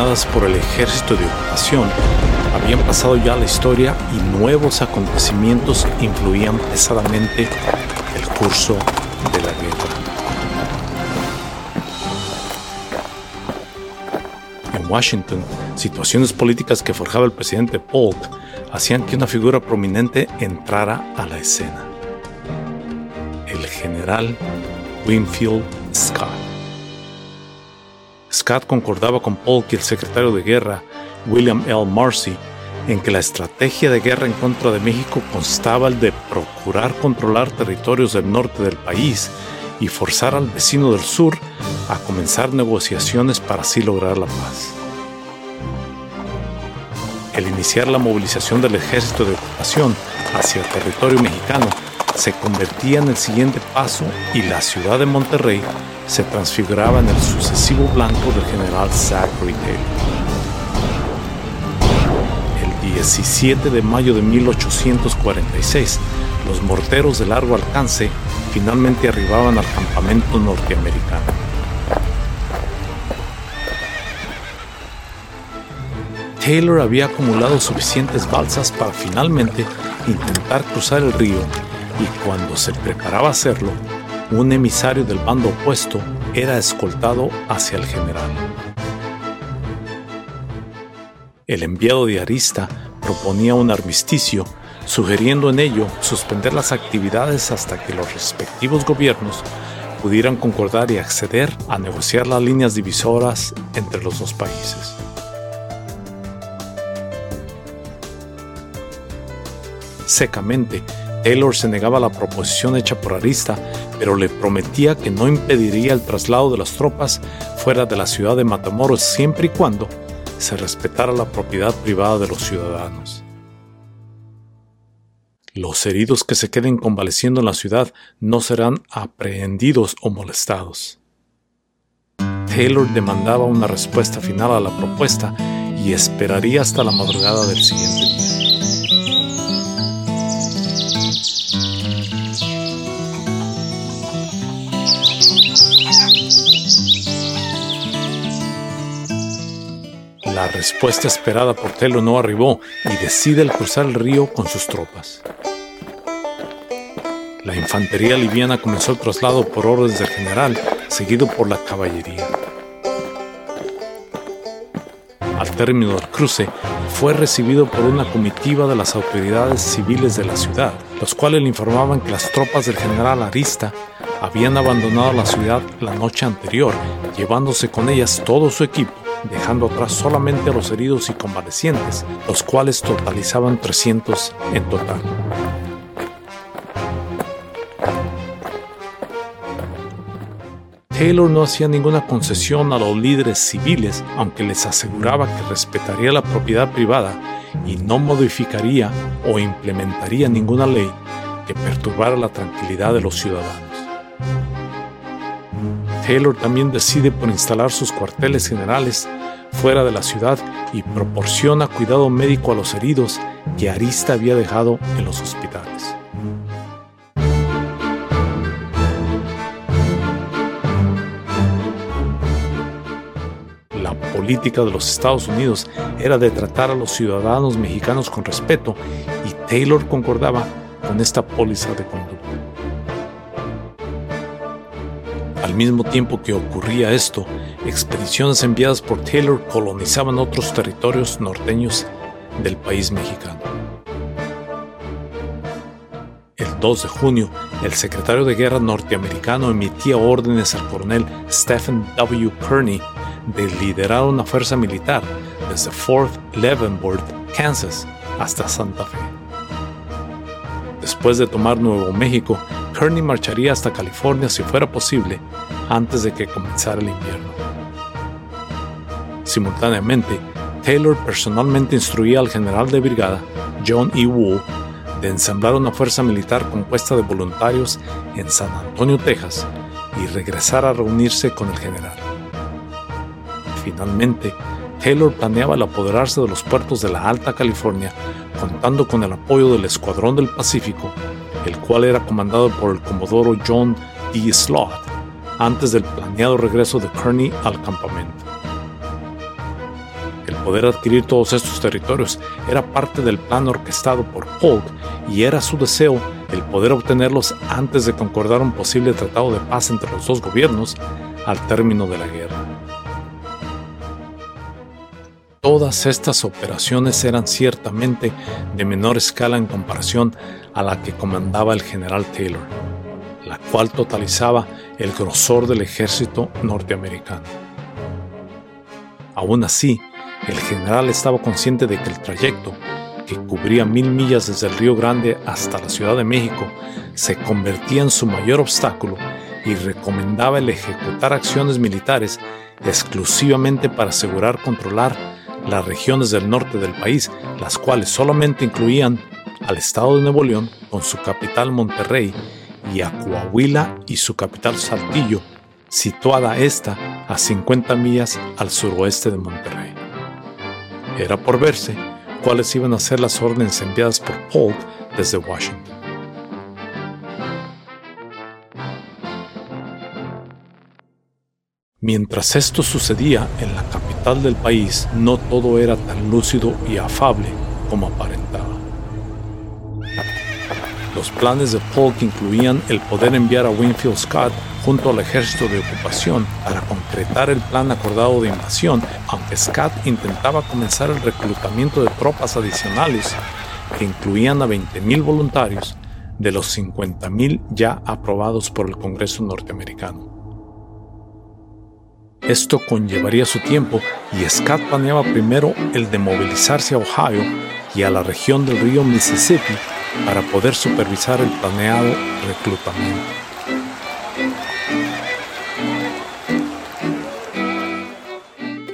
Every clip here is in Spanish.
Por el ejército de ocupación habían pasado ya la historia y nuevos acontecimientos influían pesadamente el curso de la guerra. En Washington, situaciones políticas que forjaba el presidente Polk hacían que una figura prominente entrara a la escena. El general Winfield Scott. Scott concordaba con Polk y el secretario de guerra, William L. Marcy, en que la estrategia de guerra en contra de México constaba el de procurar controlar territorios del norte del país y forzar al vecino del sur a comenzar negociaciones para así lograr la paz. El iniciar la movilización del ejército de ocupación hacia el territorio mexicano se convertía en el siguiente paso y la ciudad de Monterrey se transfiguraba en el sucesivo blanco del general Zachary Taylor. El 17 de mayo de 1846, los morteros de largo alcance finalmente arribaban al campamento norteamericano. Taylor había acumulado suficientes balsas para finalmente intentar cruzar el río y cuando se preparaba a hacerlo, un emisario del bando opuesto era escoltado hacia el general. El enviado de Arista proponía un armisticio, sugiriendo en ello suspender las actividades hasta que los respectivos gobiernos pudieran concordar y acceder a negociar las líneas divisoras entre los dos países. Secamente, Taylor se negaba a la proposición hecha por Arista, pero le prometía que no impediría el traslado de las tropas fuera de la ciudad de Matamoros siempre y cuando se respetara la propiedad privada de los ciudadanos. Los heridos que se queden convaleciendo en la ciudad no serán aprehendidos o molestados. Taylor demandaba una respuesta final a la propuesta y esperaría hasta la madrugada del siguiente día. La respuesta esperada por Taylor no arribó y decide cruzar el río con sus tropas. La infantería liviana comenzó el traslado por órdenes del general, seguido por la caballería. Al término del cruce, fue recibido por una comitiva de las autoridades civiles de la ciudad, los cuales le informaban que las tropas del general Arista habían abandonado la ciudad la noche anterior, llevándose con ellas todo su equipo dejando atrás solamente a los heridos y convalecientes, los cuales totalizaban 300 en total. Taylor no hacía ninguna concesión a los líderes civiles, aunque les aseguraba que respetaría la propiedad privada y no modificaría o implementaría ninguna ley que perturbara la tranquilidad de los ciudadanos. Taylor también decide por instalar sus cuarteles generales fuera de la ciudad y proporciona cuidado médico a los heridos que Arista había dejado en los hospitales. La política de los Estados Unidos era de tratar a los ciudadanos mexicanos con respeto y Taylor concordaba con esta póliza de conducta. Al mismo tiempo que ocurría esto, expediciones enviadas por Taylor colonizaban otros territorios norteños del país mexicano. El 2 de junio, el secretario de guerra norteamericano emitía órdenes al coronel Stephen W. Kearney de liderar una fuerza militar desde Fort Leavenworth, Kansas, hasta Santa Fe. Después de tomar Nuevo México, Kearney marcharía hasta California si fuera posible antes de que comenzara el invierno. Simultáneamente, Taylor personalmente instruía al general de brigada, John E. Wool, de ensamblar una fuerza militar compuesta de voluntarios en San Antonio, Texas, y regresar a reunirse con el general. Finalmente, Taylor planeaba el apoderarse de los puertos de la Alta California, contando con el apoyo del Escuadrón del Pacífico, el cual era comandado por el comodoro John D. Slot, antes del planeado regreso de Kearney al campamento. El poder adquirir todos estos territorios era parte del plan orquestado por Polk y era su deseo el poder obtenerlos antes de concordar un posible tratado de paz entre los dos gobiernos al término de la guerra. Todas estas operaciones eran ciertamente de menor escala en comparación a la que comandaba el general Taylor, la cual totalizaba el grosor del ejército norteamericano. Aún así, el general estaba consciente de que el trayecto, que cubría mil millas desde el Río Grande hasta la Ciudad de México, se convertía en su mayor obstáculo y recomendaba el ejecutar acciones militares exclusivamente para asegurar controlar las regiones del norte del país, las cuales solamente incluían al estado de Nuevo León con su capital Monterrey y a Coahuila y su capital Saltillo, situada esta a 50 millas al suroeste de Monterrey. Era por verse cuáles iban a ser las órdenes enviadas por Polk desde Washington. Mientras esto sucedía en la capital del país, no todo era tan lúcido y afable como aparentaba. Los planes de Polk incluían el poder enviar a Winfield Scott junto al ejército de ocupación para concretar el plan acordado de invasión, aunque Scott intentaba comenzar el reclutamiento de tropas adicionales que incluían a 20.000 voluntarios de los 50.000 ya aprobados por el Congreso norteamericano. Esto conllevaría su tiempo y Scott planeaba primero el de movilizarse a Ohio y a la región del río Mississippi para poder supervisar el planeado reclutamiento.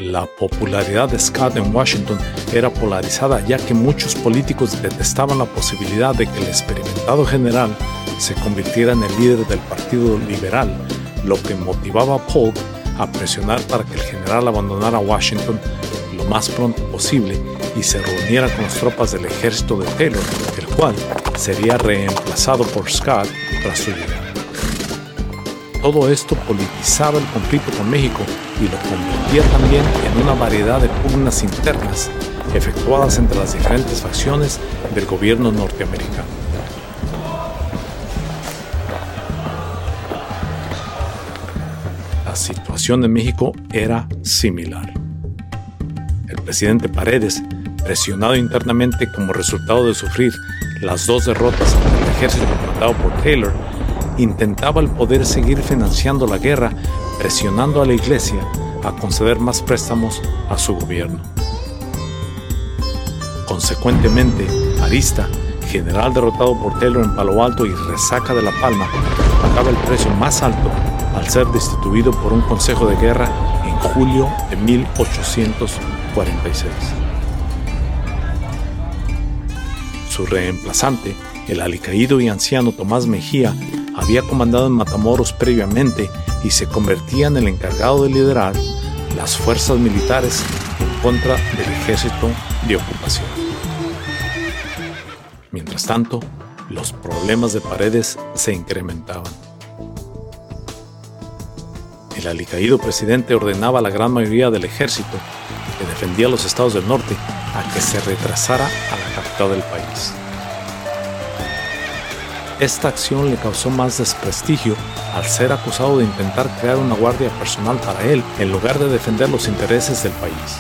La popularidad de Scott en Washington era polarizada ya que muchos políticos detestaban la posibilidad de que el experimentado general se convirtiera en el líder del Partido Liberal, lo que motivaba a Polk a presionar para que el general abandonara Washington lo más pronto posible y se reuniera con las tropas del ejército de Taylor, cual sería reemplazado por Scott tras su llegada. Todo esto politizaba el conflicto con México y lo convertía también en una variedad de pugnas internas efectuadas entre las diferentes facciones del gobierno norteamericano. La situación en México era similar. El presidente Paredes, presionado internamente como resultado de sufrir las dos derrotas ante el ejército comandado por Taylor, intentaba el poder seguir financiando la guerra, presionando a la iglesia a conceder más préstamos a su gobierno. Consecuentemente, Arista, general derrotado por Taylor en Palo Alto y resaca de La Palma, pagaba el precio más alto al ser destituido por un consejo de guerra en julio de 1846. Su reemplazante, el alicaído y anciano Tomás Mejía, había comandado en Matamoros previamente y se convertía en el encargado de liderar las fuerzas militares en contra del ejército de ocupación. Mientras tanto, los problemas de paredes se incrementaban. El alicaído presidente ordenaba a la gran mayoría del ejército que defendía los estados del norte a que se retrasara a la capital del país. Esta acción le causó más desprestigio al ser acusado de intentar crear una guardia personal para él en lugar de defender los intereses del país.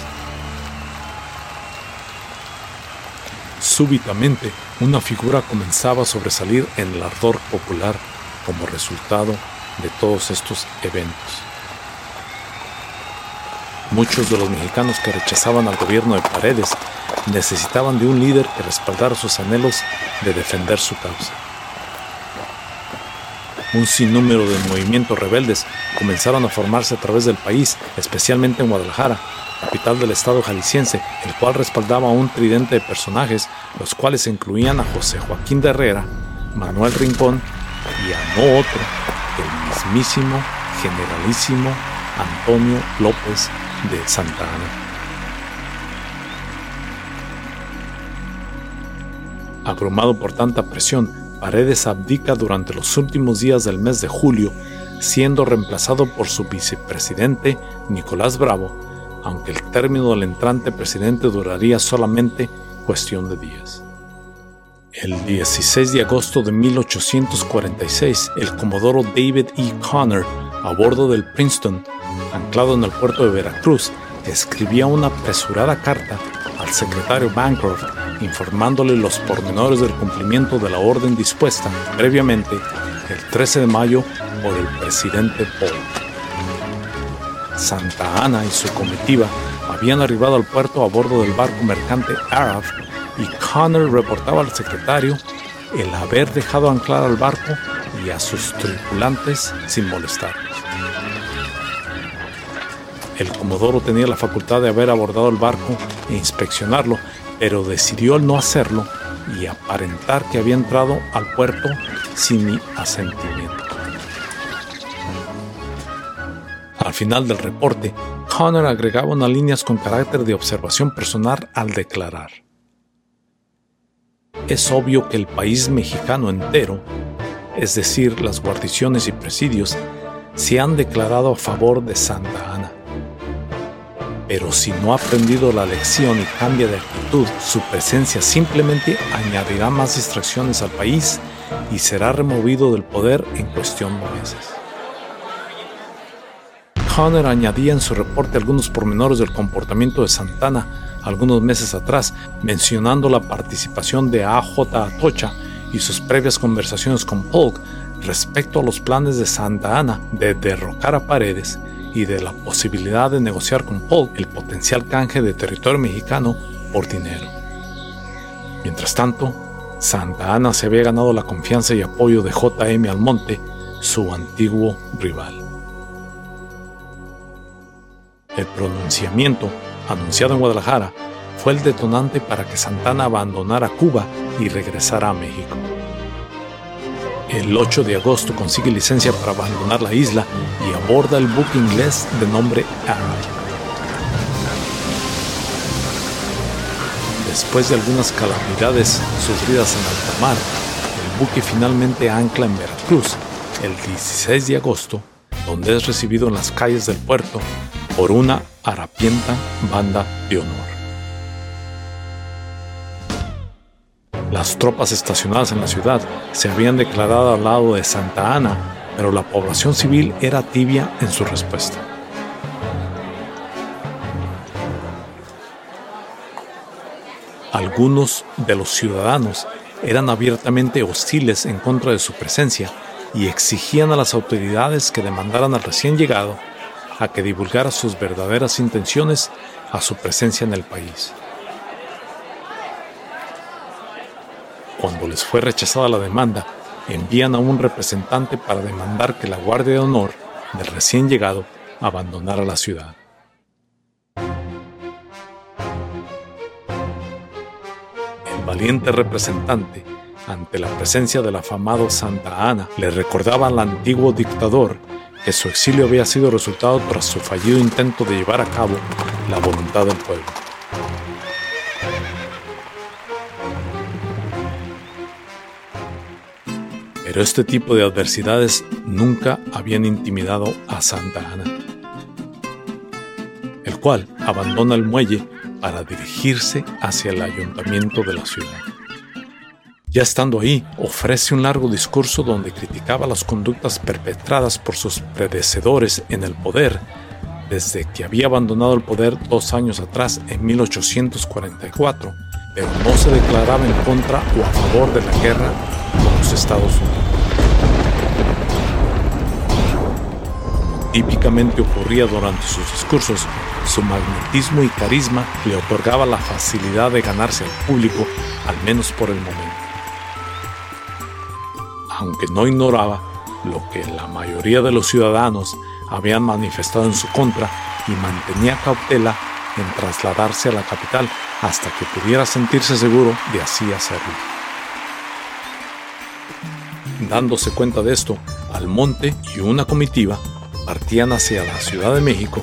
Súbitamente, una figura comenzaba a sobresalir en el ardor popular como resultado de todos estos eventos. Muchos de los mexicanos que rechazaban al gobierno de Paredes necesitaban de un líder que respaldara sus anhelos de defender su causa. Un sinnúmero de movimientos rebeldes comenzaron a formarse a través del país, especialmente en Guadalajara, capital del estado jalisciense, el cual respaldaba a un tridente de personajes, los cuales incluían a José Joaquín de Herrera, Manuel Rincón y a no otro, el mismísimo generalísimo Antonio López de Santa Ana. Abrumado por tanta presión, Paredes abdica durante los últimos días del mes de julio, siendo reemplazado por su vicepresidente Nicolás Bravo, aunque el término del entrante presidente duraría solamente cuestión de días. El 16 de agosto de 1846, el comodoro David E. Connor, a bordo del Princeton, anclado en el puerto de Veracruz, escribía una apresurada carta al secretario Bancroft informándole los pormenores del cumplimiento de la orden dispuesta previamente el 13 de mayo por el presidente Paul. Santa Ana y su comitiva habían arribado al puerto a bordo del barco mercante Arab y Connor reportaba al secretario el haber dejado anclar al barco y a sus tripulantes sin molestarlos. El comodoro tenía la facultad de haber abordado el barco e inspeccionarlo, pero decidió no hacerlo y aparentar que había entrado al puerto sin mi asentimiento. Al final del reporte, Connor agregaba unas líneas con carácter de observación personal al declarar. Es obvio que el país mexicano entero, es decir, las guarniciones y presidios, se han declarado a favor de Santa Ana pero si no ha aprendido la lección y cambia de actitud, su presencia simplemente añadirá más distracciones al país y será removido del poder en cuestión de meses. Connor añadía en su reporte algunos pormenores del comportamiento de Santana algunos meses atrás, mencionando la participación de AJ Atocha y sus previas conversaciones con Polk respecto a los planes de Santa Ana de derrocar a Paredes y de la posibilidad de negociar con Paul el potencial canje de territorio mexicano por dinero. Mientras tanto, Santa Ana se había ganado la confianza y apoyo de J.M. Almonte, su antiguo rival. El pronunciamiento, anunciado en Guadalajara, fue el detonante para que Santana abandonara Cuba y regresara a México. El 8 de agosto consigue licencia para abandonar la isla y aborda el buque inglés de nombre Arrow. Después de algunas calamidades sufridas en alta mar, el buque finalmente ancla en Veracruz el 16 de agosto, donde es recibido en las calles del puerto por una harapienta banda de honor. Las tropas estacionadas en la ciudad se habían declarado al lado de Santa Ana, pero la población civil era tibia en su respuesta. Algunos de los ciudadanos eran abiertamente hostiles en contra de su presencia y exigían a las autoridades que demandaran al recién llegado a que divulgara sus verdaderas intenciones a su presencia en el país. Cuando les fue rechazada la demanda, envían a un representante para demandar que la Guardia de Honor del recién llegado abandonara la ciudad. El valiente representante, ante la presencia del afamado Santa Ana, le recordaba al antiguo dictador que su exilio había sido resultado tras su fallido intento de llevar a cabo la voluntad del pueblo. Pero este tipo de adversidades nunca habían intimidado a Santa Ana, el cual abandona el muelle para dirigirse hacia el ayuntamiento de la ciudad. Ya estando ahí, ofrece un largo discurso donde criticaba las conductas perpetradas por sus predecesores en el poder, desde que había abandonado el poder dos años atrás, en 1844, pero no se declaraba en contra o a favor de la guerra con los Estados Unidos. Típicamente ocurría durante sus discursos, su magnetismo y carisma le otorgaba la facilidad de ganarse al público, al menos por el momento aunque no ignoraba lo que la mayoría de los ciudadanos habían manifestado en su contra y mantenía cautela en trasladarse a la capital hasta que pudiera sentirse seguro de así hacerlo. Dándose cuenta de esto, Almonte y una comitiva partían hacia la Ciudad de México,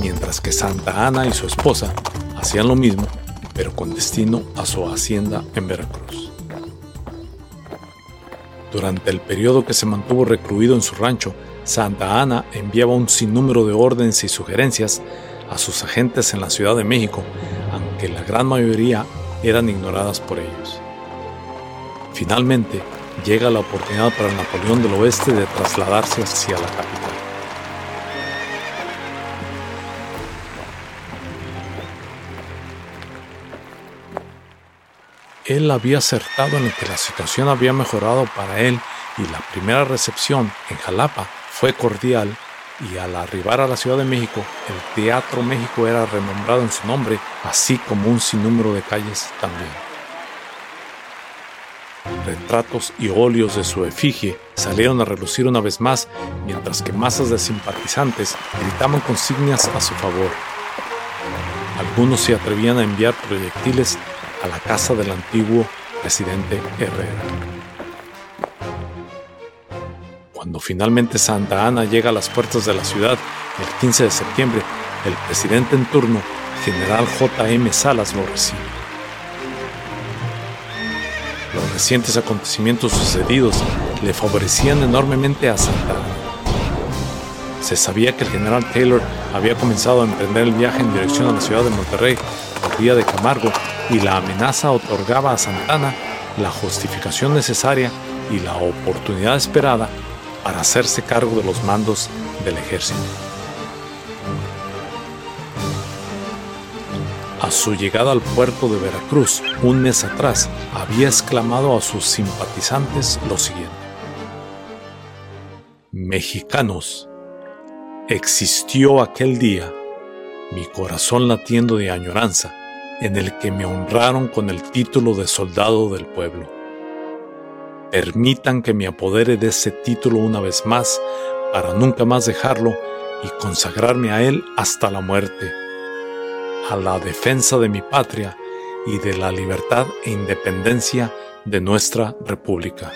mientras que Santa Ana y su esposa hacían lo mismo, pero con destino a su hacienda en Veracruz. Durante el periodo que se mantuvo recluido en su rancho, Santa Ana enviaba un sinnúmero de órdenes y sugerencias a sus agentes en la Ciudad de México, aunque la gran mayoría eran ignoradas por ellos. Finalmente, llega la oportunidad para Napoleón del Oeste de trasladarse hacia la capital. Él había acertado en que la situación había mejorado para él y la primera recepción en Jalapa fue cordial y al arribar a la Ciudad de México, el Teatro México era renombrado en su nombre, así como un sinnúmero de calles también. Retratos y óleos de su efigie salieron a relucir una vez más, mientras que masas de simpatizantes gritaban consignas a su favor. Algunos se atrevían a enviar proyectiles a la casa del antiguo presidente Herrera. Cuando finalmente Santa Ana llega a las puertas de la ciudad el 15 de septiembre, el presidente en turno, general J.M. Salas, lo recibe. Los recientes acontecimientos sucedidos le favorecían enormemente a Santa Ana. Se sabía que el general Taylor había comenzado a emprender el viaje en dirección a la ciudad de Monterrey por vía de Camargo y la amenaza otorgaba a Santana la justificación necesaria y la oportunidad esperada para hacerse cargo de los mandos del ejército. A su llegada al puerto de Veracruz un mes atrás, había exclamado a sus simpatizantes lo siguiente. Mexicanos, existió aquel día, mi corazón latiendo de añoranza, en el que me honraron con el título de soldado del pueblo. Permitan que me apodere de ese título una vez más para nunca más dejarlo y consagrarme a él hasta la muerte, a la defensa de mi patria y de la libertad e independencia de nuestra república.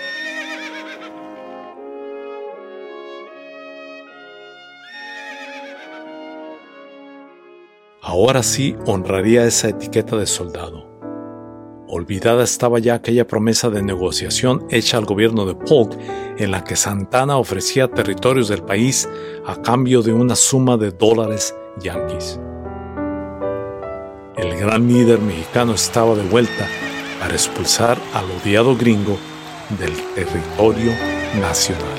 Ahora sí honraría esa etiqueta de soldado. Olvidada estaba ya aquella promesa de negociación hecha al gobierno de Polk en la que Santana ofrecía territorios del país a cambio de una suma de dólares yanquis. El gran líder mexicano estaba de vuelta para expulsar al odiado gringo del territorio nacional.